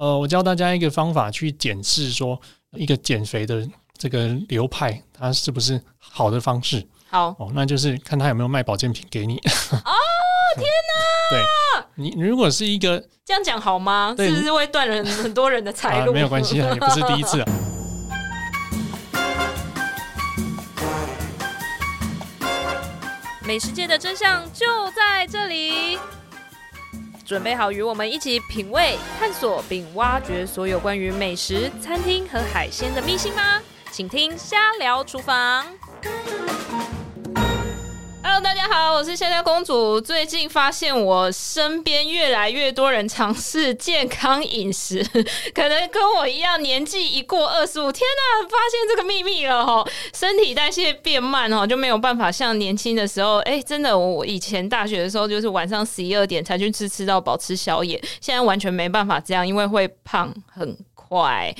呃，我教大家一个方法去检视说一个减肥的这个流派，它是不是好的方式。好哦，那就是看他有没有卖保健品给你。哦，天哪！对，你如果是一个这样讲好吗？是不是会断人很多人的财路？啊，没有关系 啊，也不是第一次啊。美食界的真相就在这里，准备好与我们一起品味、探索并挖掘所有关于美食、餐厅和海鲜的秘辛吗？请听《瞎聊厨房》。Hello，大家好，我是香蕉公主。最近发现我身边越来越多人尝试健康饮食，可能跟我一样，年纪一过二十五，天哪，发现这个秘密了哈！身体代谢变慢哈，就没有办法像年轻的时候。哎、真的，我以前大学的时候就是晚上十一二点才去吃吃到饱吃宵夜，现在完全没办法这样，因为会胖很。坏，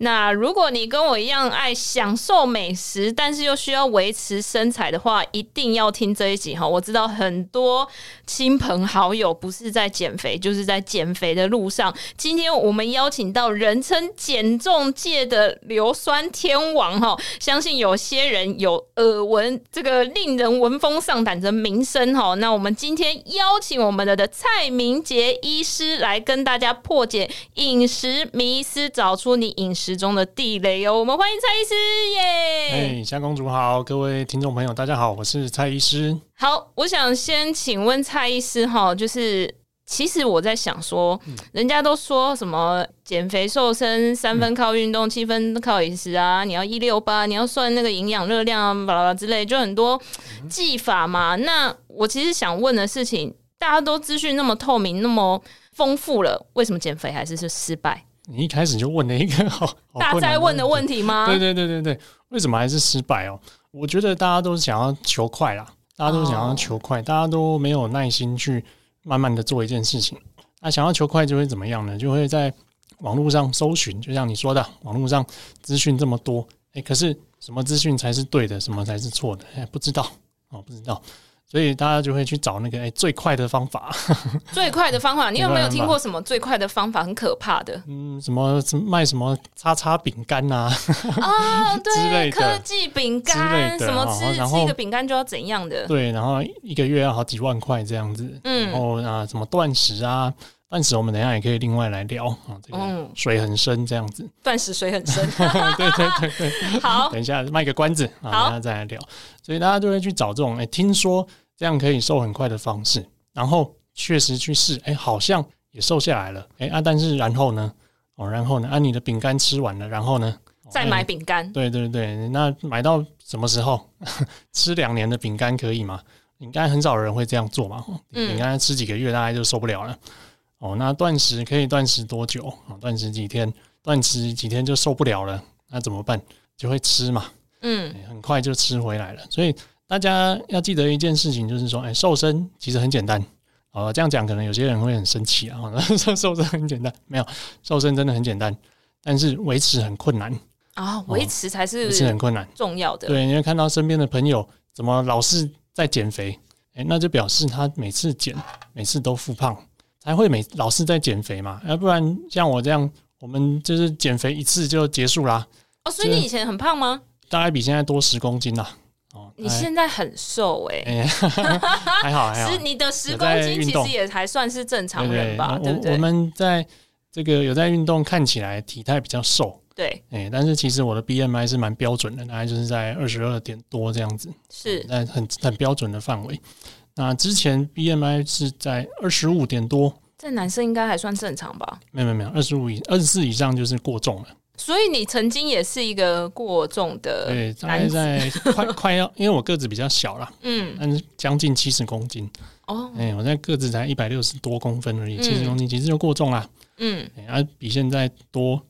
那如果你跟我一样爱享受美食，但是又需要维持身材的话，一定要听这一集哈。我知道很多亲朋好友不是在减肥，就是在减肥的路上。今天我们邀请到人称减重界的硫酸天王哈，相信有些人有耳闻这个令人闻风丧胆的名声哈。那我们今天邀请我们的的蔡明杰医师来跟大家破解饮食迷思。找出你饮食中的地雷哦！我们欢迎蔡医师耶！哎，虾公主好，各位听众朋友大家好，我是蔡医师。好，我想先请问蔡医师哈，就是其实我在想说，嗯、人家都说什么减肥瘦身三分靠运动，七分靠饮食啊，你要一六八，你要算那个营养热量啊，巴拉巴拉之类，就很多技法嘛。那我其实想问的事情，大家都资讯那么透明，那么丰富了，为什么减肥还是是失败？你一开始就问了一个 好，好大哉问的问题吗？对对对对对，为什么还是失败哦？我觉得大家都是想要求快啦，大家都想要求快，哦、大家都没有耐心去慢慢的做一件事情。那想要求快就会怎么样呢？就会在网络上搜寻，就像你说的，网络上资讯这么多，哎，可是什么资讯才是对的，什么才是错的？哎，不知道哦，不知道。所以大家就会去找那个哎、欸、最快的方法，最快的方法，你有没有听过什么最快的方法很可怕的？嗯，什么什么卖什么叉叉饼干呐？哦，对，科技饼干，什么吃吃一个饼干就要怎样的？对，然后一个月要好几万块这样子。嗯，然后啊，什么断食啊？断食我们等一下也可以另外来聊啊，这个水很深这样子。断食水很深，对对对对。好，等一下卖个关子啊，等一下再来聊。所以大家就会去找这种哎、欸，听说这样可以瘦很快的方式，然后确实去试，哎、欸，好像也瘦下来了，哎、欸、啊，但是然后呢？哦，然后呢？啊，你的饼干吃完了，然后呢？再买饼干、欸。对对对，那买到什么时候？吃两年的饼干可以吗？应该很少人会这样做嘛。饼干吃几个月大概就受不了了。哦，那断食可以断食多久？啊，断食几天？断食几天就受不了了，那怎么办？就会吃嘛，嗯，很快就吃回来了。所以大家要记得一件事情，就是说，哎，瘦身其实很简单。哦，这样讲可能有些人会很生气啊。说瘦身很简单，没有，瘦身真的很简单，但是维持很困难啊。维持才是维持很困难，重要的。对，你会看到身边的朋友怎么老是在减肥，哎，那就表示他每次减，每次都复胖。还会每老是在减肥嘛？要不然像我这样，我们就是减肥一次就结束啦。哦，所以你以前很胖吗？大概比现在多十公斤啦。哦，你现在很瘦哎、欸，还好还好。你的十公斤其实也还算是正常人吧？对，对，对不对？我们在这个有在运动，看起来体态比较瘦。对，哎，但是其实我的 BMI 是蛮标准的，大概就是在二十二点多这样子，是在很很标准的范围。那之前 BMI 是在二十五点多，在男生应该还算正常吧？没有没有，二十五以二十四以上就是过重了。所以你曾经也是一个过重的，对，大概在 快快要，因为我个子比较小啦，嗯，但是将近七十公斤。哦，哎，我在个子才一百六十多公分而已，七十公斤其实就过重啦，嗯，啊，比现在多。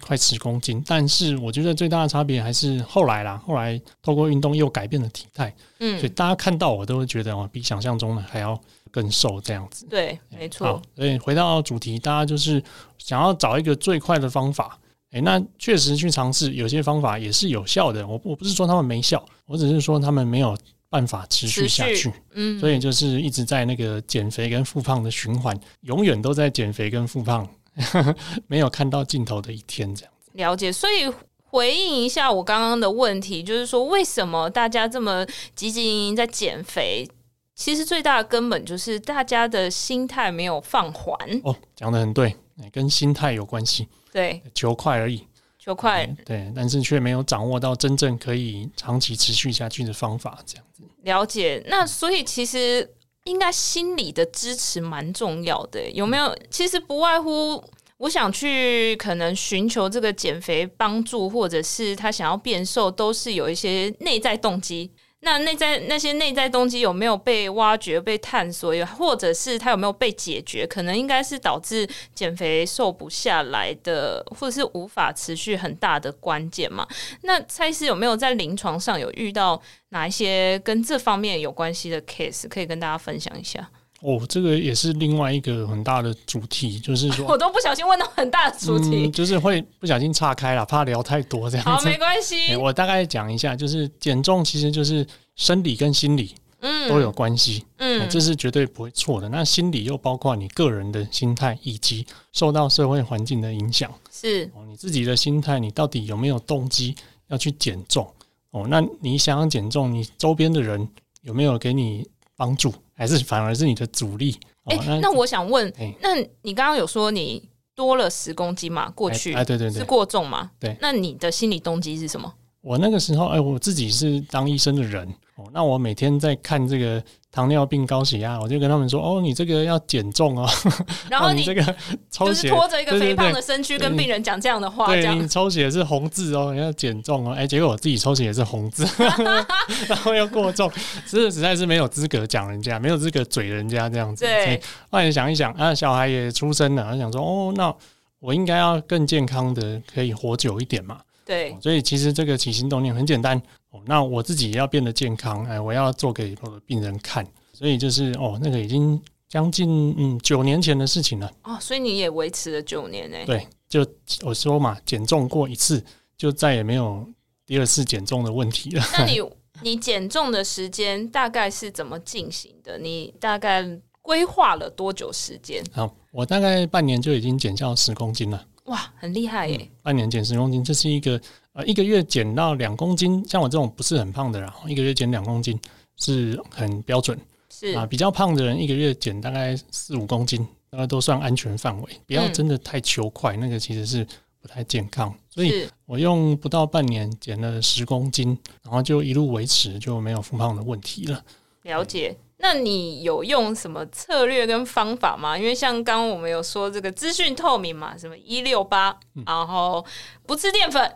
快十公斤，但是我觉得最大的差别还是后来啦。后来透过运动又改变了体态，嗯，所以大家看到我都会觉得哦，比想象中的还要更瘦这样子。对，没错。所以回到主题，大家就是想要找一个最快的方法。诶，那确实去尝试，有些方法也是有效的。我我不是说他们没效，我只是说他们没有办法持续下去。嗯，所以就是一直在那个减肥跟复胖的循环，永远都在减肥跟复胖。没有看到尽头的一天这样子。了解，所以回应一下我刚刚的问题，就是说为什么大家这么积极营营在减肥？其实最大的根本就是大家的心态没有放缓。哦，讲的很对，跟心态有关系。对，求快而已，求快。对，但是却没有掌握到真正可以长期持续下去的方法，这样子。了解。那所以其实应该心理的支持蛮重要的，有没有？其实不外乎我想去可能寻求这个减肥帮助，或者是他想要变瘦，都是有一些内在动机。那内在那些内在动机有没有被挖掘、被探索，或者是它有没有被解决？可能应该是导致减肥瘦不下来的，或者是无法持续很大的关键嘛？那蔡医师有没有在临床上有遇到哪一些跟这方面有关系的 case，可以跟大家分享一下？哦，这个也是另外一个很大的主题，就是说，我都不小心问到很大的主题，嗯、就是会不小心岔开了，怕聊太多这样子。好，没关系、欸。我大概讲一下，就是减重其实就是生理跟心理嗯都有关系，嗯、欸，这是绝对不会错的。那心理又包括你个人的心态以及受到社会环境的影响，是哦，你自己的心态，你到底有没有动机要去减重？哦，那你想要减重，你周边的人有没有给你帮助？还是反而是你的阻力？哎、欸，那，我想问，欸、那你刚刚有说你多了十公斤嘛？过去哎，对对对，是过重嘛？对，那你的心理动机是什么？我那个时候，哎、欸，我自己是当医生的人。哦，那我每天在看这个糖尿病、高血压，我就跟他们说：“哦，你这个要减重哦。”然后你，你这个抽血就是拖着一个肥胖的身躯跟病人讲这样的话，对，这样你抽血是红字哦，你要减重哦。哎，结果我自己抽血也是红字，然后又过重，是实在是没有资格讲人家，没有资格嘴人家这样子。对，后来想一想啊，小孩也出生了，我想说：“哦，那我应该要更健康的，可以活久一点嘛。”对，所以其实这个起心动念很简单。哦，那我自己也要变得健康，哎，我要做给我的病人看，所以就是哦，那个已经将近嗯九年前的事情了。哦，所以你也维持了九年呢？对，就我说嘛，减重过一次，就再也没有第二次减重的问题了。那你 你减重的时间大概是怎么进行的？你大概规划了多久时间？好，我大概半年就已经减掉十公斤了。哇，很厉害耶！嗯，半年减十公斤，这是一个。呃，一个月减到两公斤，像我这种不是很胖的人，一个月减两公斤是很标准。是啊，比较胖的人一个月减大概四五公斤，大概都算安全范围。不要真的太求快，嗯、那个其实是不太健康。所以我用不到半年减了十公斤，然后就一路维持，就没有复胖的问题了。了解。那你有用什么策略跟方法吗？因为像刚刚我们有说这个资讯透明嘛，什么一六八，然后不吃淀粉。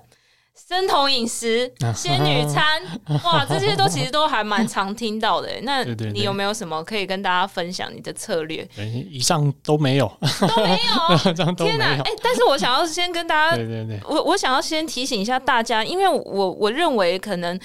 生酮饮食、仙女餐，哇，这些都其实都还蛮常听到的。那你有没有什么可以跟大家分享你的策略？以上都没有，都没有。天哪！哎，但是我想要先跟大家，对对对，我我想要先提醒一下大家，因为我我认为可能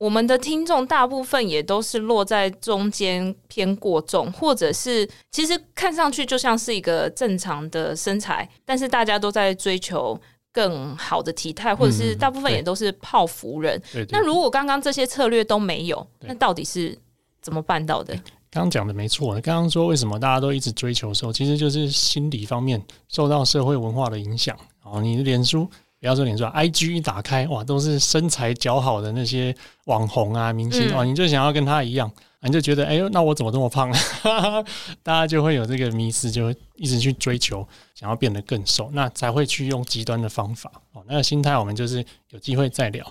我们的听众大部分也都是落在中间偏过重，或者是其实看上去就像是一个正常的身材，但是大家都在追求。更好的体态，或者是大部分也都是泡芙人。嗯、那如果刚刚这些策略都没有，那到底是怎么办到的？刚刚讲的没错，刚刚说为什么大家都一直追求瘦，其实就是心理方面受到社会文化的影响。哦，你的脸书，不要说脸书，IG 一打开，哇，都是身材姣好的那些网红啊、明星哦，你就想要跟他一样。你就觉得，哎呦，那我怎么这么胖？大家就会有这个迷思，就会一直去追求，想要变得更瘦，那才会去用极端的方法。哦，那个心态，我们就是有机会再聊。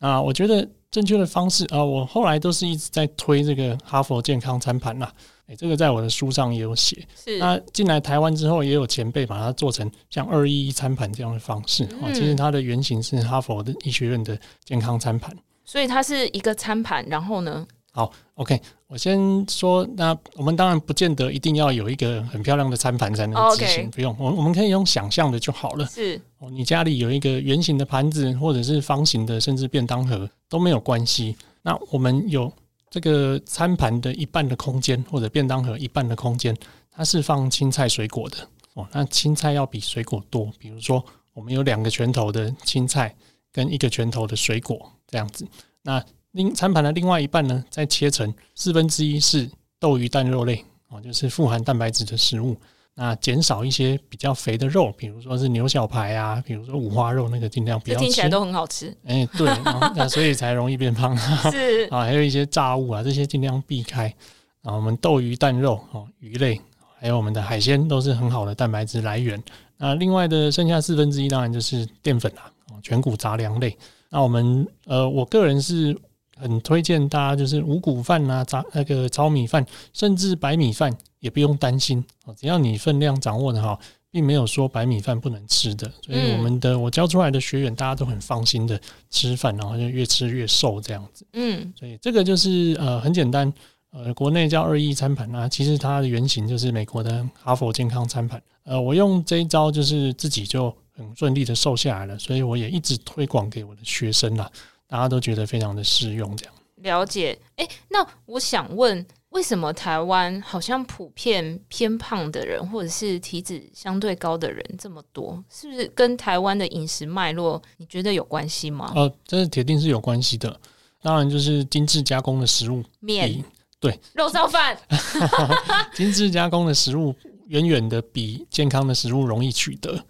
那我觉得正确的方式啊，我后来都是一直在推这个哈佛健康餐盘啦。哎，这个在我的书上也有写。是。那进来台湾之后，也有前辈把它做成像二一一餐盘这样的方式。啊，其实它的原型是哈佛的医学院的健康餐盘。所以它是一个餐盘，然后呢？好，OK，我先说，那我们当然不见得一定要有一个很漂亮的餐盘才能执行，不用，我我们可以用想象的就好了。是，哦，你家里有一个圆形的盘子，或者是方形的，甚至便当盒都没有关系。那我们有这个餐盘的一半的空间，或者便当盒一半的空间，它是放青菜水果的。哦，那青菜要比水果多，比如说我们有两个拳头的青菜跟一个拳头的水果这样子。那另餐盘的另外一半呢，再切成四分之一是豆鱼蛋肉类哦，就是富含蛋白质的食物。那减少一些比较肥的肉，比如说是牛小排啊，比如说五花肉，那个尽量不要吃。听起来都很好吃。哎、欸，对，那所以才容易变胖。是啊，还有一些炸物啊，这些尽量避开。啊，我们豆鱼蛋肉哦，鱼类，还有我们的海鲜都是很好的蛋白质来源。那另外的剩下四分之一，当然就是淀粉啦，全谷杂粮类。那我们呃，我个人是很推荐大家，就是五谷饭啊，杂那个糙米饭，甚至白米饭也不用担心哦，只要你分量掌握的好，并没有说白米饭不能吃的。所以我们的我教出来的学员，大家都很放心的吃饭，然后就越吃越瘦这样子。嗯，所以这个就是呃很简单。呃，国内叫二一餐盘啊，其实它的原型就是美国的哈佛健康餐盘。呃，我用这一招就是自己就很顺利的瘦下来了，所以我也一直推广给我的学生啦，大家都觉得非常的适用。这样了解，诶，那我想问，为什么台湾好像普遍偏胖的人，或者是体脂相对高的人这么多？是不是跟台湾的饮食脉络你觉得有关系吗？呃，这是铁定是有关系的，当然就是精致加工的食物面。对，肉燥饭，精致加工的食物远远的比健康的食物容易取得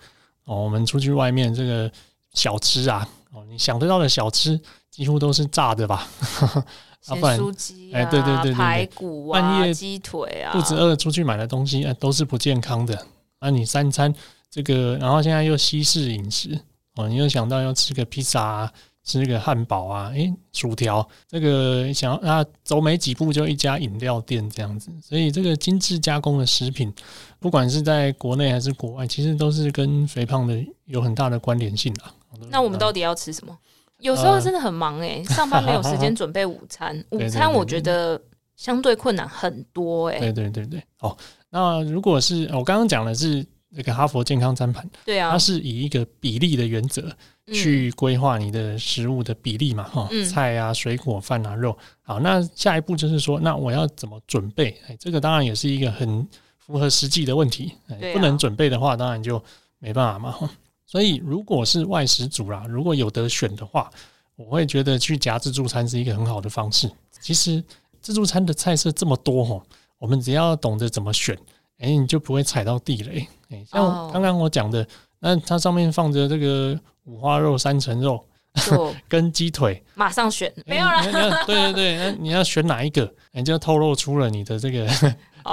哦。我们出去外面这个小吃啊，哦，你想得到的小吃几乎都是炸的吧？咸酥鸡啊，哎，对对对对，排骨啊，半夜鸡腿啊，肚子饿出去买的东西，哎，都是不健康的。那你三餐这个，然后现在又西式饮食哦，你又想到要吃个披萨啊。吃个汉堡啊，诶、欸，薯条，这个想要啊，走没几步就一家饮料店这样子，所以这个精致加工的食品，不管是在国内还是国外，其实都是跟肥胖的有很大的关联性啊。那我们到底要吃什么？有时候真的很忙诶、欸，上班没有时间准备午餐，午餐我觉得相对困难很多诶、欸。对对对对，哦，那如果是我刚刚讲的是那个哈佛健康餐盘，对啊，它是以一个比例的原则。去规划你的食物的比例嘛，哈、嗯，菜啊、水果、饭啊、肉。好，那下一步就是说，那我要怎么准备？哎，这个当然也是一个很符合实际的问题。不能准备的话，当然就没办法嘛。哈，所以如果是外食族啦，如果有得选的话，我会觉得去夹自助餐是一个很好的方式。其实自助餐的菜色这么多，哈，我们只要懂得怎么选，哎，你就不会踩到地雷。哎，像刚刚我讲的。那它上面放着这个五花肉、三层肉 跟鸡腿，马上选没有了、欸。对对对，那你要选哪一个？你就透露出了你的这个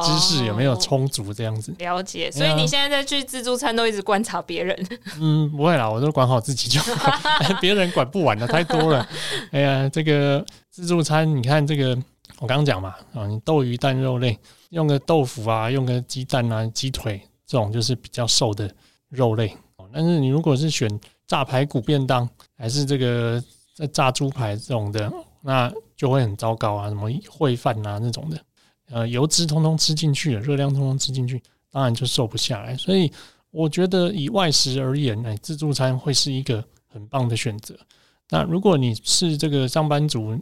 知识有没有充足这样子。了解，所以你现在在去自助餐都一直观察别人。嗯，不会啦，我都管好自己就好，别人管不完的太多了。哎呀，这个自助餐，你看这个，我刚刚讲嘛，啊，你豆鱼蛋肉类，用个豆腐啊，用个鸡蛋啊，鸡腿这种就是比较瘦的。肉类，但是你如果是选炸排骨便当，还是这个在炸猪排这种的，那就会很糟糕啊！什么烩饭啊那种的，呃，油脂通通吃进去了，热量通通吃进去，当然就瘦不下来。所以我觉得以外食而言，哎，自助餐会是一个很棒的选择。那如果你是这个上班族，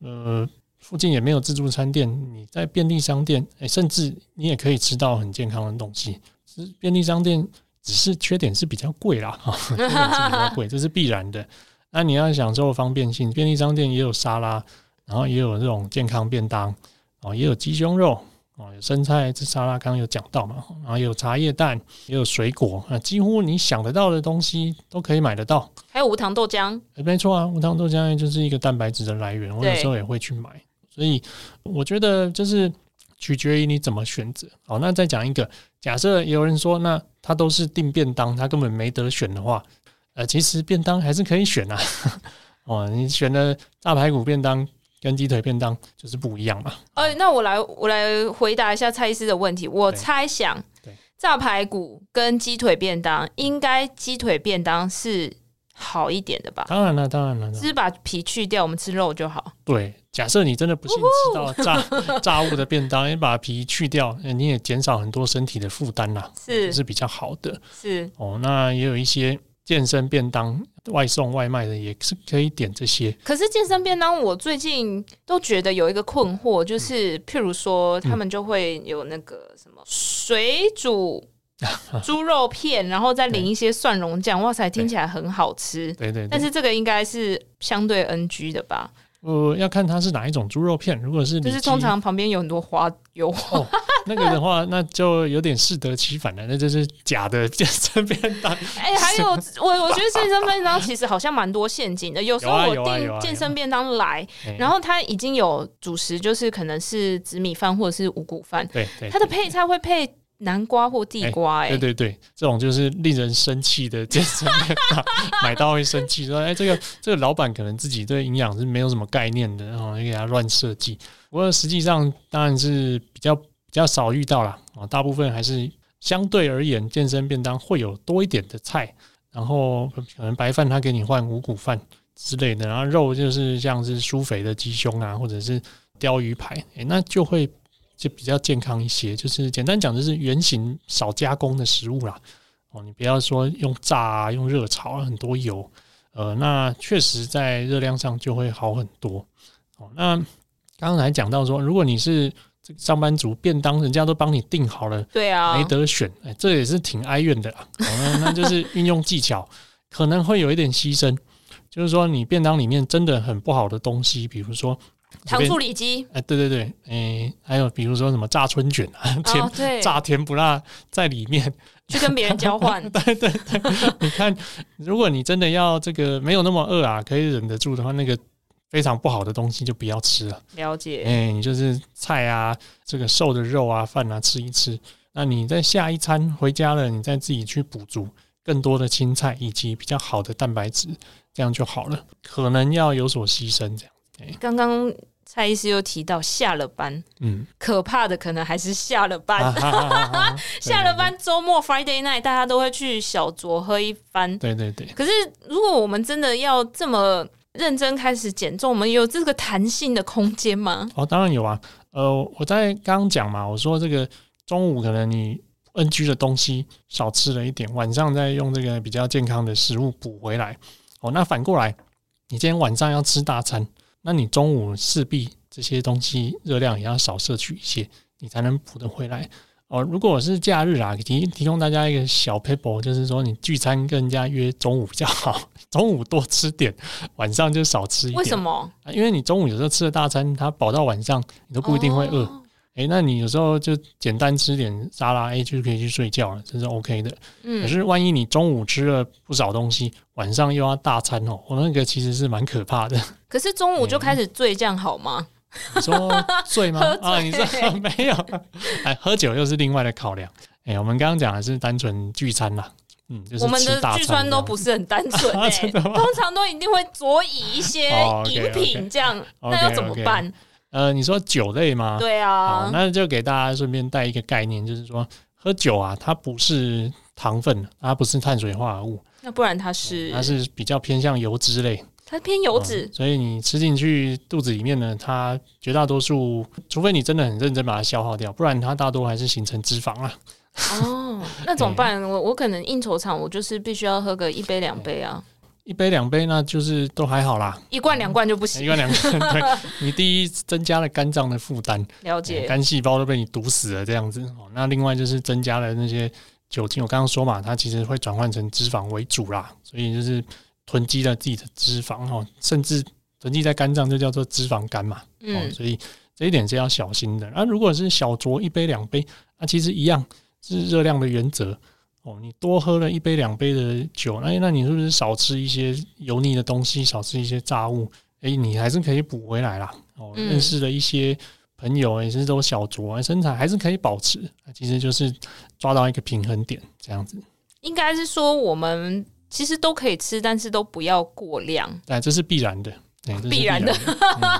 呃，附近也没有自助餐店，你在便利商店，哎，甚至你也可以吃到很健康的东西。其实便利商店。只是缺点是比较贵啦，哈，缺点是比较贵，这是必然的。那你要享受方便性，便利商店也有沙拉，然后也有这种健康便当，哦，也有鸡胸肉，哦，有生菜，这沙拉刚刚有讲到嘛，然后也有茶叶蛋，也有水果，啊，几乎你想得到的东西都可以买得到。还有无糖豆浆，欸，没错啊，无糖豆浆就是一个蛋白质的来源，我有时候也会去买。所以我觉得就是。取决于你怎么选择。好，那再讲一个，假设有人说，那他都是订便当，他根本没得选的话，呃，其实便当还是可以选啊。哦，你选的大排骨便当跟鸡腿便当就是不一样嘛。呃，那我来我来回答一下蔡医师的问题。我猜想，炸排骨跟鸡腿便当，应该鸡腿便当是好一点的吧？当然了，当然了，只是把皮去掉，我们吃肉就好。对。假设你真的不幸吃到炸炸物的便当，你把皮去掉，你也减少很多身体的负担啦，是是比较好的。是哦，那也有一些健身便当外送外卖的，也是可以点这些。可是健身便当，我最近都觉得有一个困惑，就是譬如说，他们就会有那个什么水煮 猪肉片，然后再淋一些蒜蓉酱，哇塞，听起来很好吃。对对，但是这个应该是相对 NG 的吧？呃，要看它是哪一种猪肉片。如果是，就是通常旁边有很多花油，哦，那个的话，那就有点适得其反了，那就是假的 健身便当。哎、欸，还有我我觉得健身便当其实好像蛮多陷阱的。有时候我订健身便当来，然后它已经有主食，就是可能是紫米饭或者是五谷饭，对对，它的配菜会配。南瓜或地瓜、欸，哎、欸，对对对，这种就是令人生气的健身便当，买到会生气，说，哎、欸，这个这个老板可能自己对营养是没有什么概念的，然后就给他乱设计。不过实际上当然是比较比比较少遇到啦，啊，大部分还是相对而言，健身便当会有多一点的菜，然后可能白饭他给你换五谷饭之类的，然后肉就是像是舒肥的鸡胸啊，或者是鲷鱼排，那就会。就比较健康一些，就是简单讲，就是原型少加工的食物啦。哦，你不要说用炸啊，用热炒啊，很多油，呃，那确实在热量上就会好很多。哦，那刚才讲到说，如果你是这个上班族，便当人家都帮你订好了，对啊，没得选，哎，这也是挺哀怨的啦。哦，那 就是运用技巧，可能会有一点牺牲，就是说你便当里面真的很不好的东西，比如说。糖醋里脊，哎，对对对，哎、欸，还有比如说什么炸春卷啊，甜、哦、炸甜不辣在里面，去跟别人交换，对 对对，你看，如果你真的要这个没有那么饿啊，可以忍得住的话，那个非常不好的东西就不要吃了。了解，哎、欸，你就是菜啊，这个瘦的肉啊，饭啊吃一吃，那你在下一餐回家了，你再自己去补足更多的青菜以及比较好的蛋白质，这样就好了。可能要有所牺牲，这样。刚刚蔡医师又提到下了班，嗯，可怕的可能还是下了班，啊、哈哈哈哈下了班周末 Friday night 大家都会去小酌喝一番，对对对。可是如果我们真的要这么认真开始减重，我们有这个弹性的空间吗？哦，当然有啊。呃，我在刚刚讲嘛，我说这个中午可能你 NG 的东西少吃了一点，晚上再用这个比较健康的食物补回来。哦，那反过来，你今天晚上要吃大餐。那你中午势必这些东西热量也要少摄取一些，你才能补得回来哦。如果我是假日啊，提提供大家一个小撇步，就是说你聚餐跟人家约中午比较好，中午多吃点，晚上就少吃一点。为什么？因为你中午有时候吃了大餐，它饱到晚上你都不一定会饿。哦哎，那你有时候就简单吃点沙拉，哎，就可以去睡觉了，这是 OK 的。嗯，可是万一你中午吃了不少东西，晚上又要大餐哦，我那个其实是蛮可怕的。可是中午就开始醉，这样好吗？你说醉吗？啊，你说 没有？哎，喝酒又是另外的考量。哎，我们刚刚讲的是单纯聚餐啦，嗯，就是、我们的聚餐都不是很单纯，哎，通常都一定会佐以一些饮品，这样，那要怎么办？呃，你说酒类吗？对啊，好，那就给大家顺便带一个概念，就是说喝酒啊，它不是糖分，它不是碳水化合物，那不然它是？它是比较偏向油脂类，它偏油脂，嗯，所以你吃进去肚子里面呢，它绝大多数，除非你真的很认真把它消耗掉，不然它大多还是形成脂肪啊。哦，那怎么办？我我可能应酬场，我就是必须要喝个一杯两杯啊。一杯两杯，那就是都还好啦。一罐两罐就不行。一罐两罐，对，你第一增加了肝脏的负担，了解，肝细胞都被你毒死了这样子。那另外就是增加了那些酒精，我刚刚说嘛，它其实会转换成脂肪为主啦，所以就是囤积了自己的脂肪哦，甚至囤积在肝脏就叫做脂肪肝嘛。嗯，所以这一点是要小心的。那如果是小酌一杯两杯，那其实一样是热量的原则。哦，你多喝了一杯两杯的酒，那那你是不是少吃一些油腻的东西，少吃一些炸物？哎、欸，你还是可以补回来啦。哦，认识了一些朋友也是都小酌，身材还是可以保持。其实就是抓到一个平衡点，这样子。应该是说我们其实都可以吃，但是都不要过量。哎，这是必然的。欸、必然的，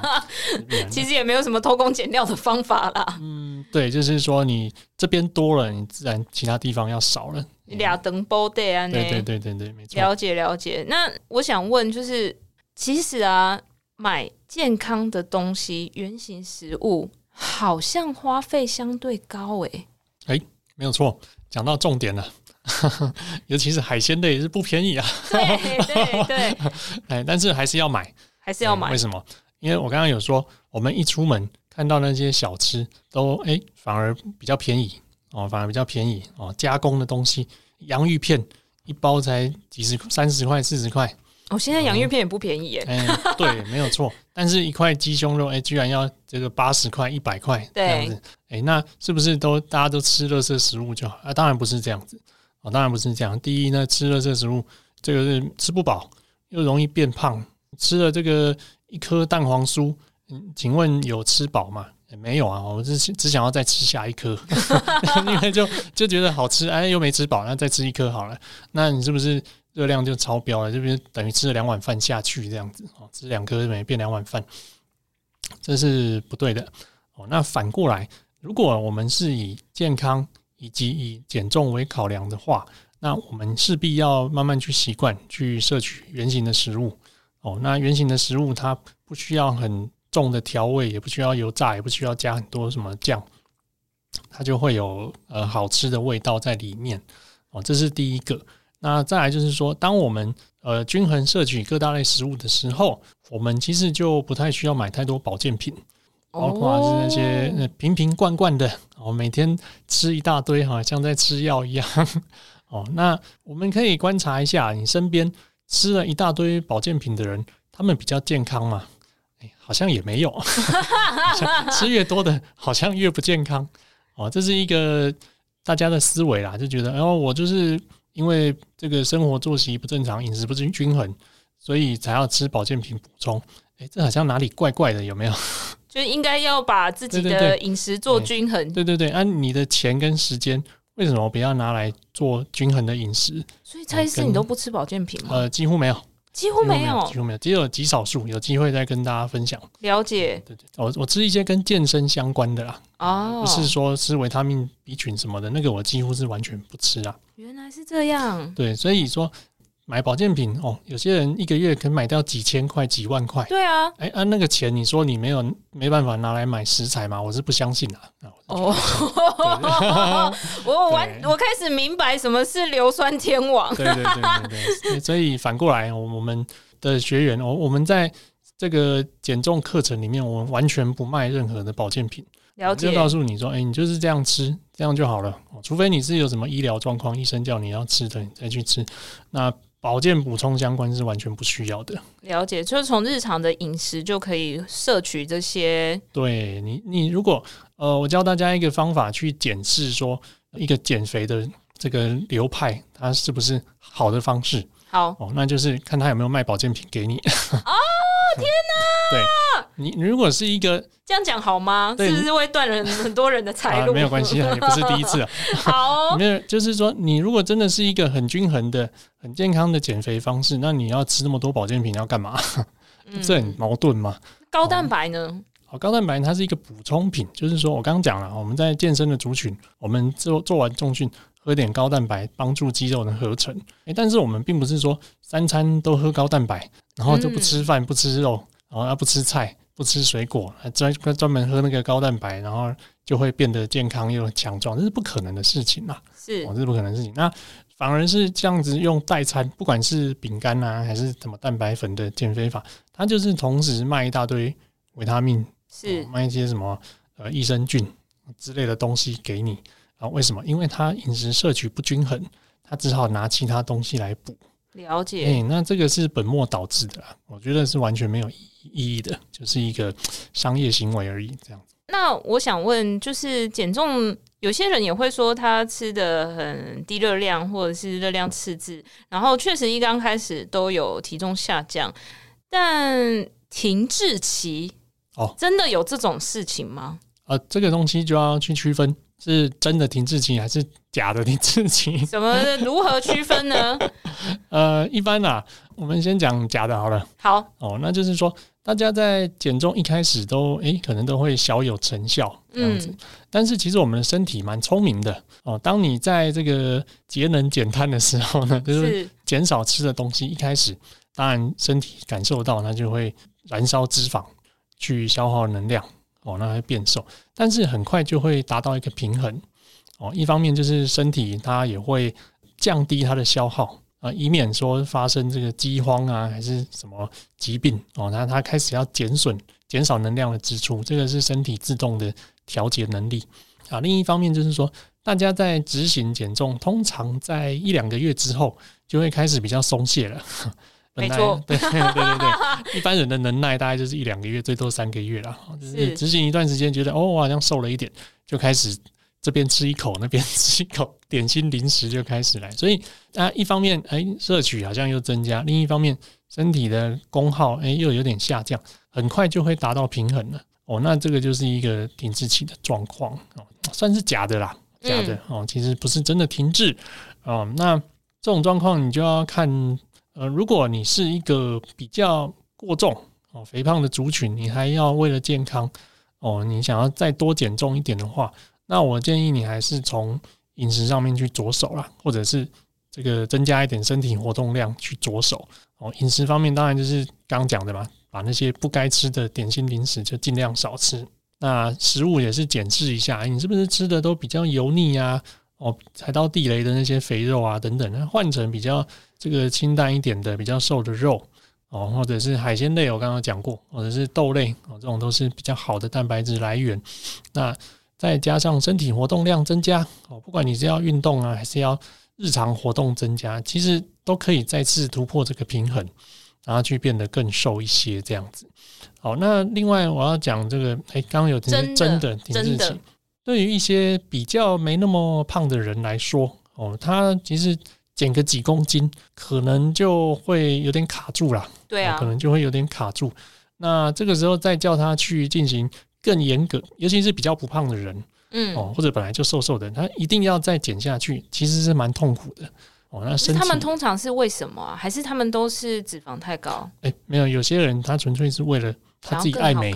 其实也没有什么偷工减料的方法啦。嗯，对，就是说你这边多了，你自然其他地方要少了。俩等包对啊，对对对对对，没错。了解了解。那我想问，就是其实啊，买健康的东西、原型食物，好像花费相对高诶、欸。哎，没有错，讲到重点了。尤其是海鲜类是不便宜啊。对对对。哎，但是还是要买。还是要买？为什么？因为我刚刚有说，我们一出门看到那些小吃都哎、欸，反而比较便宜哦，反而比较便宜哦。加工的东西，洋芋片一包才几十、三十块、四十块哦，现在洋芋片也不便宜耶。哎、嗯，对，没有错。但是一块鸡胸肉，哎，居然要这个八十块、一百块这样子。哎，那是不是都大家都吃垃圾食物就好？啊，当然不是这样子。哦，当然不是这样。第一呢，吃垃圾食物，这个是吃不饱，又容易变胖。吃了这个一颗蛋黄酥，嗯，请问有吃饱吗？没有啊，我只只想要再吃下一颗，因为就就觉得好吃，哎，又没吃饱，那再吃一颗好了。那你是不是热量就超标了？这边等于吃了两碗饭下去这样子哦，吃两颗没变两碗饭，这是不对的哦。那反过来，如果我们是以健康以及以减重为考量的话，那我们势必要慢慢去习惯去摄取原型的食物哦。那原型的食物它不需要很重的调味也不需要油炸，也不需要加很多什么酱，它就会有呃好吃的味道在里面哦。这是第一个。那再来就是说，当我们呃均衡摄取各大类食物的时候，我们其实就不太需要买太多保健品，包括是那些瓶瓶罐罐的哦，每天吃一大堆，好像在吃药一样 哦。那我们可以观察一下，你身边吃了一大堆保健品的人，他们比较健康吗？好像也没有，吃越多的，好像越不健康哦。这是一个大家的思维啦，就觉得，然后我就是因为这个生活作息不正常，饮食不均均衡，所以才要吃保健品补充。诶，这好像哪里怪怪的，有没有？就应该要把自己的饮食做均衡。对对对，按你的钱跟时间，为什么不要拿来做均衡的饮食？所以蔡医师，你都不吃保健品吗？呃，几乎没有。几乎没有，几乎没有，只有极少数有机会再跟大家分享。了解，对对，我我吃一些跟健身相关的啦，哦，不是说吃维他命 B 群什么的，那个我几乎是完全不吃啊。原来是这样，对，所以说。买保健品哦，有些人一个月可以买掉几千块、几万块。对啊，哎，按那个钱，你说你没有没办法拿来买食材吗？我是不相信的。哦，我完，我开始明白什么是硫酸天王。对对对对对，所以反过来，我们的学员，我我们在这个减重课程里面，我们完全不卖任何的保健品。了解，就告诉你说，哎，你就是这样吃，这样就好了。除非你是有什么医疗状况，医生叫你要吃的，你再去吃。那保健补充相关是完全不需要的。了解，就是从日常的饮食就可以摄取这些。对你，你如果呃，我教大家一个方法去检视说一个减肥的这个流派，它是不是好的方式？好哦，那就是看他有没有卖保健品给你。哦，天哪！对。你如果是一个这样讲好吗？是不是会断了很多人的财路？啊，没有关系啊，也不是第一次啊。好，没有，就是说，你如果真的是一个很均衡的、很健康的减肥方式，那你要吃那么多保健品要干嘛？这很矛盾嘛。高蛋白呢？好，高蛋白它是一个补充品，就是说我刚刚讲了，我们在健身的族群，我们做做完重训，喝点高蛋白，帮助肌肉的合成。诶，但是我们并不是说三餐都喝高蛋白，然后就不吃饭、不吃肉，然后他不吃菜。不吃水果，专专门喝那个高蛋白，然后就会变得健康又强壮，这是不可能的事情啦！是，这是不可能的事情。那反而是这样子用代餐，不管是饼干啊，还是什么蛋白粉的减肥法，它就是同时卖一大堆维他命，是卖一些什么呃益生菌之类的东西给你啊？为什么？因为他饮食摄取不均衡，他只好拿其他东西来补。了解，哎，那这个是本末倒置的，我觉得是完全没有意义的，就是一个商业行为而已，这样子。那我想问，就是减重，有些人也会说他吃的很低热量，或者是热量赤字，然后确实一刚开始都有体重下降，但停滞期哦，真的有这种事情吗？啊，这个东西就要去区分。是真的停滞期还是假的停滞期？怎么如何区分呢？呃，一般啊，我们先讲假的好了。好哦，那就是说，大家在减重一开始都诶、欸，可能都会小有成效这样子。嗯、但是其实我们的身体蛮聪明的哦。当你在这个节能减碳的时候呢，就是减少吃的东西，一开始当然身体感受到，它就会燃烧脂肪去消耗能量。哦，那会变瘦，但是很快就会达到一个平衡。哦，一方面就是身体它也会降低它的消耗啊，以免说发生这个饥荒啊，还是什么疾病哦，那它开始要减损、减少能量的支出，这个是身体自动的调节能力啊。另一方面就是说，大家在执行减重，通常在一两个月之后就会开始比较松懈了。没错对 对对对对，一般人的能耐大概就是一两个月，最多三个月啦。就是执行一段时间，觉得哦，我好像瘦了一点，就开始这边吃一口，那边吃一口，点心零食就开始来。所以啊，一方面哎，摄取好像又增加，另一方面身体的功耗哎又有点下降，很快就会达到平衡了。哦，那这个就是一个停滞期的状况哦，算是假的啦，假的哦，其实不是真的停滞哦。那这种状况你就要看。呃，如果你是一个比较过重哦、肥胖的族群，你还要为了健康哦，你想要再多减重一点的话，那我建议你还是从饮食上面去着手啦，或者是这个增加一点身体活动量去着手哦。饮食方面当然就是刚讲的嘛，把那些不该吃的点心零食就尽量少吃。那食物也是检视一下，你是不是吃的都比较油腻啊？哦，踩到地雷的那些肥肉啊等等，那换成比较这个清淡一点的、比较瘦的肉哦，或者是海鲜类，我刚刚讲过，或者是豆类哦，这种都是比较好的蛋白质来源。那再加上身体活动量增加哦，不管你是要运动啊，还是要日常活动增加，其实都可以再次突破这个平衡，然后去变得更瘦一些这样子。好，那另外我要讲这个，哎，刚刚有真的停滞期。对于一些比较没那么胖的人来说，哦，他其实减个几公斤，可能就会有点卡住了。对啊，可能就会有点卡住。那这个时候再叫他去进行更严格，尤其是比较不胖的人，嗯，哦，或者本来就瘦瘦的，他一定要再减下去，其实是蛮痛苦的。哦，那他们通常是为什么啊？还是他们都是脂肪太高？哎，没有，有些人他纯粹是为了他自己爱美，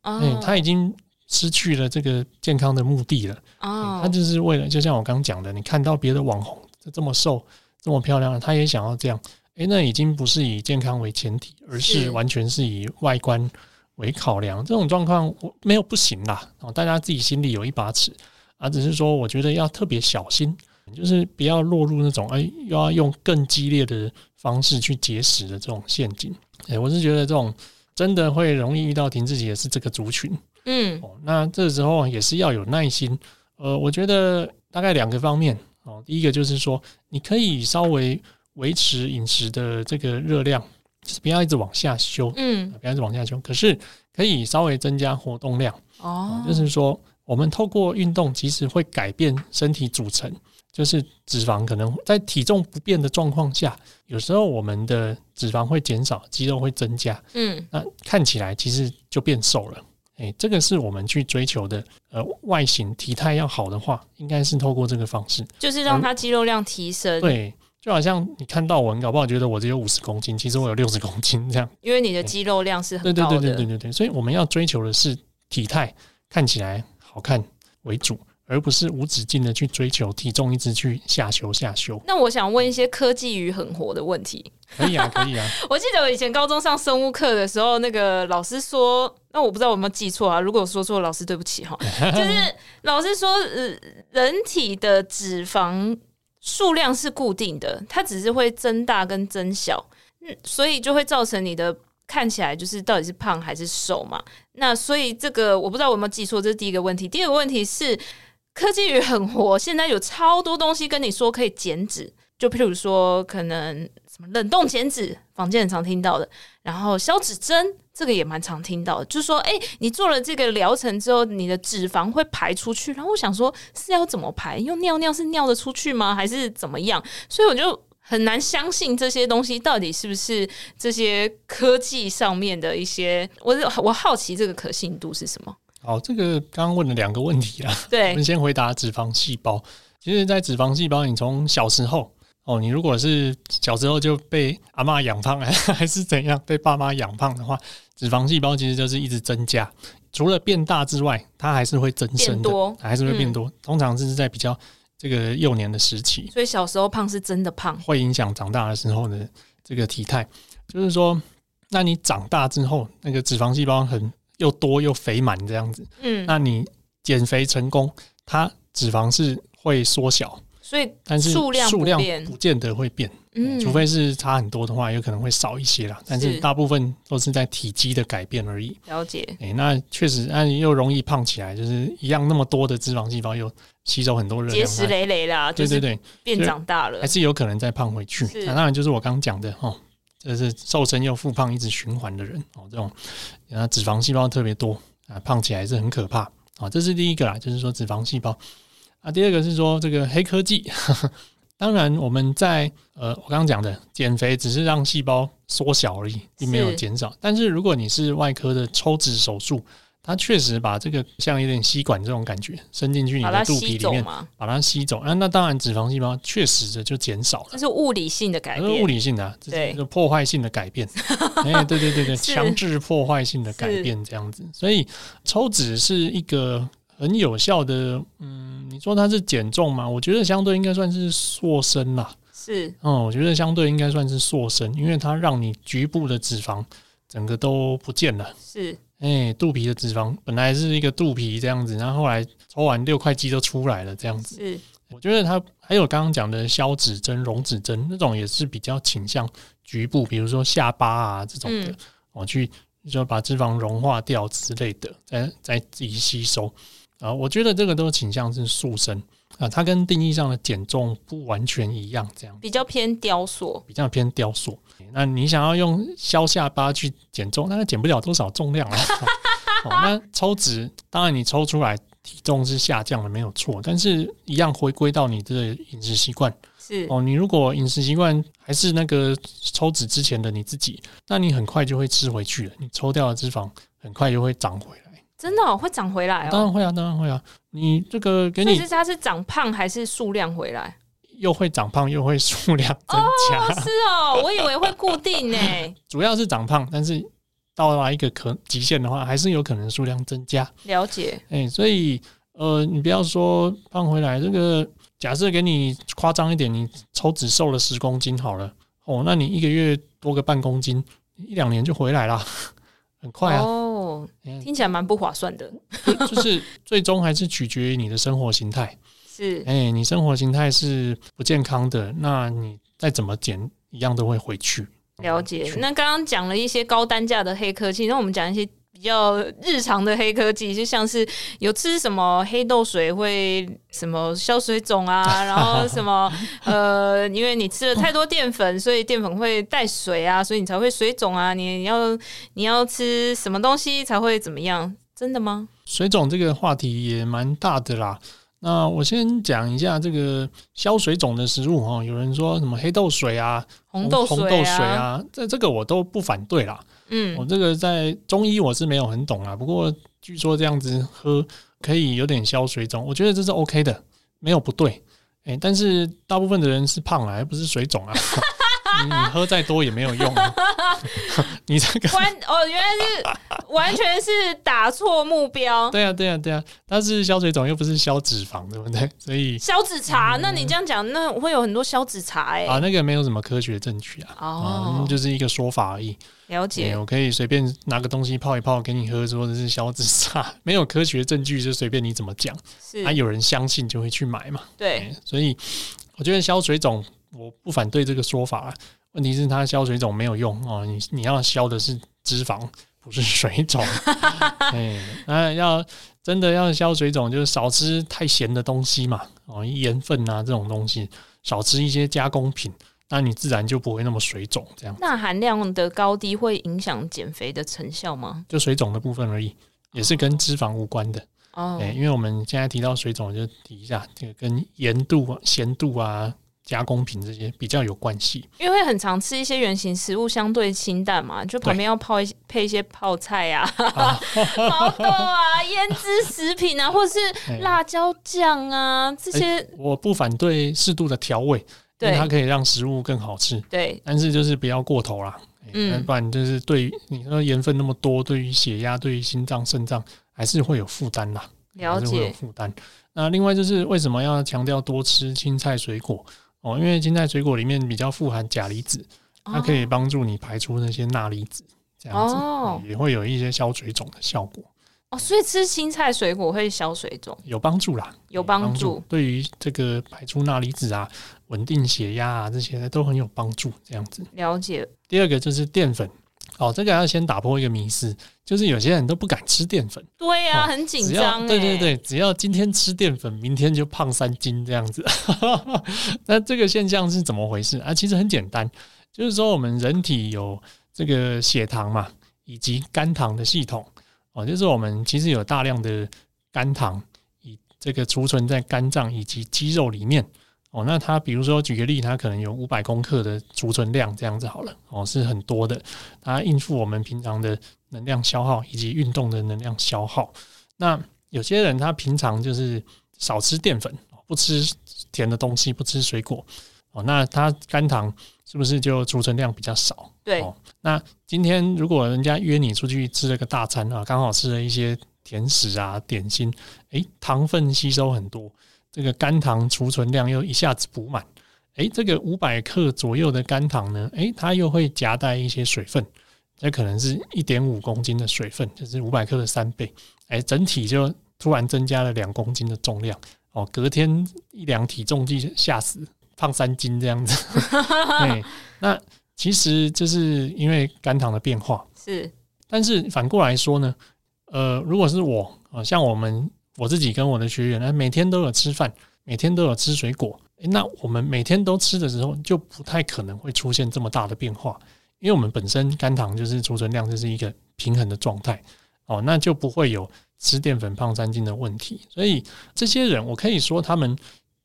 嗯，他已经。失去了这个健康的目的了哦，他就是为了，就像我刚讲的，你看到别的网红这么瘦、这么漂亮，他也想要这样。诶，那已经不是以健康为前提，而是完全是以外观为考量。这种状况我没有不行啦，哦，大家自己心里有一把尺啊。只是说，我觉得要特别小心，就是不要落入那种诶，又要用更激烈的方式去节食的这种陷阱。诶，我是觉得这种真的会容易遇到停滞期的是这个族群。嗯，哦，那这时候也是要有耐心。呃，我觉得大概两个方面哦。第一个就是说，你可以稍微维持饮食的这个热量，就是不要一直往下修，嗯，不要一直往下修。可是可以稍微增加活动量哦，就是说，我们透过运动，其实会改变身体组成，就是脂肪可能在体重不变的状况下，有时候我们的脂肪会减少，肌肉会增加，嗯，那看起来其实就变瘦了。诶、欸，这个是我们去追求的。呃，外形体态要好的话，应该是透过这个方式，就是让它肌肉量提升。对，就好像你看到我，你搞不好觉得我只有五十公斤，其实我有六十公斤这样。因为你的肌肉量是很高的。对对对对对对对，所以我们要追求的是体态看起来好看为主。而不是无止境的去追求体重，一直去下修下修。那我想问一些科技与狠活的问题。可以啊，可以啊。我记得我以前高中上生物课的时候，那个老师说，那我不知道我有没有记错啊？如果说错，老师对不起哈。就是老师说，呃，人体的脂肪数量是固定的，它只是会增大跟增小，嗯，所以就会造成你的。看起来就是到底是胖还是瘦嘛？那所以这个我不知道我有没有记错，这是第一个问题。第二个问题是，科技与狠活，现在有超多东西跟你说可以减脂，就譬如说可能什么冷冻减脂，坊间很常听到的，然后消脂针，这个也蛮常听到的，就是说，哎，你做了这个疗程之后，你的脂肪会排出去。然后我想说，是要怎么排？用尿尿是尿得出去吗？还是怎么样？所以我就。很难相信这些东西到底是不是这些科技上面的一些，我我好奇这个可信度是什么？好，这个刚刚问了两个问题啦。对，我们先回答脂肪细胞。其实，在脂肪细胞，你从小时候哦，你如果是小时候就被阿嬷养胖，还是怎样被爸妈养胖的话，脂肪细胞其实就是一直增加，除了变大之外，它还是会增生的，还是会变多。通常是在比较。这个幼年的时期，所以小时候胖是真的胖，会影响长大的时候的这个体态。就是说，那你长大之后，那个脂肪细胞很又多又肥满这样子，嗯，那你减肥成功，它脂肪是会缩小。所以，但是数量不见得会变，嗯，除非是差很多的话，有可能会少一些啦。但是大部分都是在体积的改变而已。了解，哎，那确实，那你又容易胖起来，就是一样那么多的脂肪细胞又吸收很多热量，结石累累啦。对对对，变长大了，还是有可能再胖回去。那当然就是我刚讲的哦，这是瘦身又复胖一直循环的人哦，这种啊脂肪细胞特别多啊，胖起来是很可怕啊。这是第一个啦，就是说脂肪细胞啊。第二个是说这个黑科技，呵 呵当然我们在呃我刚刚讲的减肥只是让细胞缩小而已，并没有减少。但是如果你是外科的抽脂手术，它确实把这个像有点吸管这种感觉伸进去你的肚皮里面，把它吸走。啊那当然脂肪细胞确实的就减少了。这是物理性的改变，物理性的、啊，这是一个破坏性的改变。哎、欸，对对对 对，强制破坏性的改变这样子。所以抽脂是一个很有效的，嗯，你说它是减重吗？我觉得相对应该算是塑身啦。是，嗯，我觉得相对应该算是塑身，因为它让你局部的脂肪整个都不见了。是。哎、欸，肚皮的脂肪本来是一个肚皮这样子，然后后来抽完六块肌都出来了这样子。是，我觉得它还有刚刚讲的消脂针、溶脂针那种也是比较倾向局部，比如说下巴啊这种的，我、嗯、去就把脂肪融化掉之类的，再再自己吸收啊。我觉得这个都倾向是塑身啊，它跟定义上的减重不完全一样，这样比较偏雕塑，比较偏雕塑。那你想要用削下巴去减重，那减不了多少重量啊。哦，那抽脂，当然你抽出来体重是下降了，没有错，但是一样回归到你的饮食习惯。是哦，你如果饮食习惯还是那个抽脂之前的你自己，那你很快就会吃回去了。你抽掉的脂肪很快就会长回来。真的哦，会长回来哦？当然会啊，当然会啊。你这个给你，是它是长胖还是数量回来？又会长胖，又会数量增加。哦，是哦，我以为会固定呢。主要是长胖，但是到了一个可极限的话，还是有可能数量增加。了解。哎、欸，所以呃，你不要说胖回来，这个假设给你夸张一点，你抽脂瘦了十公斤好了，哦，那你一个月多个半公斤，一两年就回来了，很快啊。哦，听起来蛮不划算的。就是最终还是取决于你的生活形态。是，哎、欸，你生活形态是不健康的，那你再怎么减，一样都会回去。了解。那刚刚讲了一些高单价的黑科技，那我们讲一些比较日常的黑科技，就像是有吃什么黑豆水会什么消水肿啊，然后 什么呃，因为你吃了太多淀粉，所以淀粉会带水啊，所以你才会水肿啊。你要你要吃什么东西才会怎么样？真的吗？水肿这个话题也蛮大的啦。那我先讲一下这个消水肿的食物哈，有人说什么黑豆水啊、红豆水啊，红豆水啊，这这个我都不反对啦。嗯，我这个在中医我是没有很懂啊，不过据说这样子喝可以有点消水肿，我觉得这是 OK 的，没有不对。欸，但是大部分的人是胖啊，而不是水肿啊。你喝再多也没有用，啊 你这个完哦，原来是完全是打错目标。对啊，对啊，对啊，它是消水肿，又不是消脂肪，对不对？所以消脂茶，那你这样讲，那会有很多消脂茶哎。啊，那个没有什么科学证据啊，哦，就是一个说法而已。了解，我可以随便拿个东西泡一泡给你喝，说的是消脂茶，没有科学证据就随便你怎么讲。是啊，有人相信就会去买嘛。对，所以我觉得消水肿。我不反对这个说法，问题是它消水肿没有用哦，你你要消的是脂肪，不是水肿。哎，那要真的要消水肿，就是少吃太咸的东西嘛，哦，盐分啊这种东西，少吃一些加工品，那你自然就不会那么水肿。这样，钠含量的高低会影响减肥的成效吗？就水肿的部分而已，也是跟脂肪无关的。哦，哎，因为我们现在提到水肿，就提一下这个跟盐度、咸度啊。加工品这些比较有关系，因为很常吃一些原型食物，相对清淡嘛，就旁边要泡一配一些泡菜啊、毛豆啊、腌制食品啊，或者是辣椒酱啊这些、欸。我不反对适度的调味，对，它可以让食物更好吃。对，但是就是不要过头啦。嗯、欸，不然就是对于你说盐分那么多，对于血压、对于心脏、肾脏还是会有负担啦。了解，负担。那另外就是为什么要强调多吃青菜水果？哦，因为青菜水果里面比较富含钾离子，它可以帮助你排出那些钠离子，这样子、哦、也会有一些消水肿的效果。哦，所以吃青菜水果会消水肿，有帮助啦，有帮助。对于这个排出钠离子啊、稳定血压啊这些都很有帮助。这样子，了解。第二个就是淀粉。哦，这个要先打破一个迷思，就是有些人都不敢吃淀粉。对呀、啊哦，很紧张、欸。对对对，只要今天吃淀粉，明天就胖三斤这样子。那这个现象是怎么回事啊？其实很简单，就是说我们人体有这个血糖嘛，以及肝糖的系统哦，就是我们其实有大量的肝糖，以这个储存在肝脏以及肌肉里面哦。那它比如说举个例，它可能有五百公克的储存量，这样子好了哦，是很多的，它应付我们平常的能量消耗以及运动的能量消耗。那有些人他平常就是少吃淀粉，不吃甜的东西，不吃水果哦，那他肝糖是不是就储存量比较少？对。哦那今天如果人家约你出去吃了个大餐啊，刚好吃了一些甜食啊、点心，诶，糖分吸收很多，这个肝糖储存量又一下子补满，诶，这个五百克左右的肝糖呢，诶，它又会夹带一些水分，这可能是一点五公斤的水分，就是五百克的三倍，诶，整体就突然增加了两公斤的重量。哦，隔天一量体重计吓死，胖三斤这样子。对，那其实就是因为肝糖的变化。是，但是反过来说呢，呃，如果是我啊，像我们我自己跟我的学员呢，每天都有吃饭，每天都有吃水果，那我们每天都吃的时候，就不太可能会出现这么大的变化，因为我们本身肝糖就是储存量就是一个平衡的状态。哦，那就不会有。吃淀粉胖三斤的问题，所以这些人我可以说他们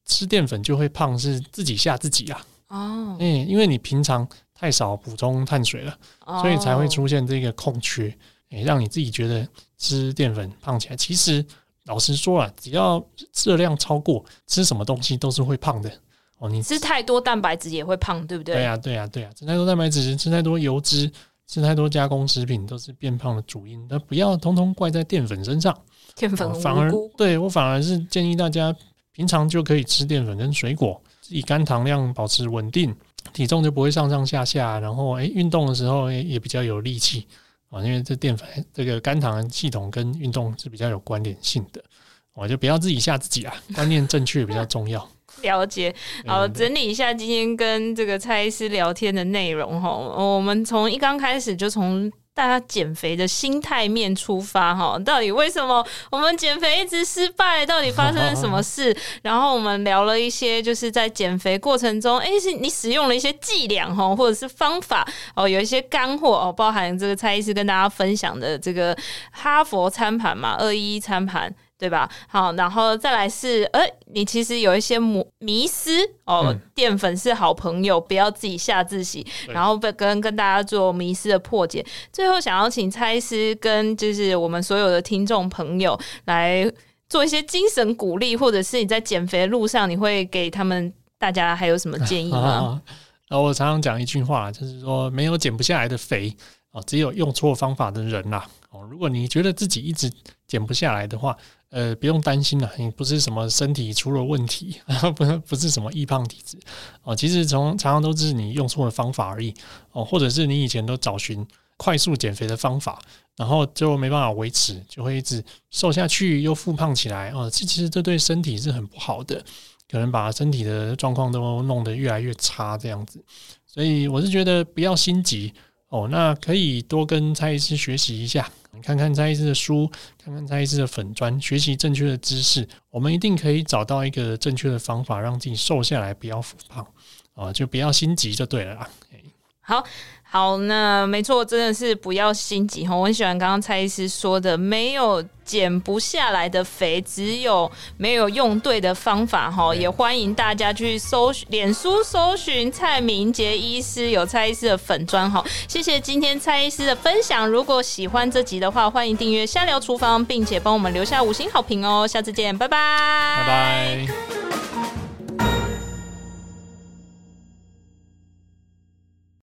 吃淀粉就会胖，是自己吓自己啊。哦，嗯，因为你平常太少补充碳水了，所以才会出现这个空缺，诶，让你自己觉得吃淀粉胖起来。其实老实说啊，只要热量超过，吃什么东西都是会胖的。哦，你吃太多蛋白质也会胖，对不对？对呀，对呀，对呀，吃太多蛋白质，吃太多油脂。吃太多加工食品都是变胖的主因，那不要通通怪在淀粉身上。淀粉反而对我反而是建议大家平常就可以吃淀粉跟水果，以肝糖量保持稳定，体重就不会上上下下。然后诶，运动的时候也比较有力气啊，因为这淀粉这个肝糖系统跟运动是比较有关联性的。我就不要自己吓自己啊，观念正确比较重要。了解，好，整理一下今天跟这个蔡医师聊天的内容哈。我们从一刚开始就从大家减肥的心态面出发哈，到底为什么我们减肥一直失败？到底发生了什么事？然后我们聊了一些，就是在减肥过程中，哎，是你使用了一些伎俩哈，或者是方法哦，有一些干货哦，包含这个蔡医师跟大家分享的这个哈佛餐盘嘛，二一一餐盘。对吧？好，然后再来是，呃，你其实有一些迷迷思哦，淀粉是好朋友，不要自己吓自己。然后跟跟大家做迷思的破解。最后想要请蔡医师跟就是我们所有的听众朋友来做一些精神鼓励，或者是你在减肥的路上，你会给他们大家还有什么建议吗？然后我常常讲一句话，就是说没有减不下来的肥哦，只有用错方法的人呐。哦，如果你觉得自己一直减不下来的话，呃，不用担心了，你不是什么身体出了问题，不不是什么易胖体质哦。其实从常常都是你用错了方法而已哦，或者是你以前都找寻快速减肥的方法，然后就没办法维持，就会一直瘦下去又复胖起来哦。其实这对身体是很不好的，可能把身体的状况都弄得越来越差这样子。所以我是觉得不要心急哦，那可以多跟蔡医师学习一下。你看看蔡医师的书，看看蔡医师的粉砖，学习正确的知识，我们一定可以找到一个正确的方法，让自己瘦下来，不要复胖啊，就不要心急就对了啦。好。好，那没错，真的是不要心急哈。我很喜欢刚刚蔡医师说的，没有减不下来的肥，只有没有用对的方法哈。也欢迎大家去搜脸书搜寻蔡明杰医师，有蔡医师的粉砖哈。谢谢今天蔡医师的分享。如果喜欢这集的话，欢迎订阅下聊厨房，并且帮我们留下五星好评哦。下次见，拜拜，拜拜。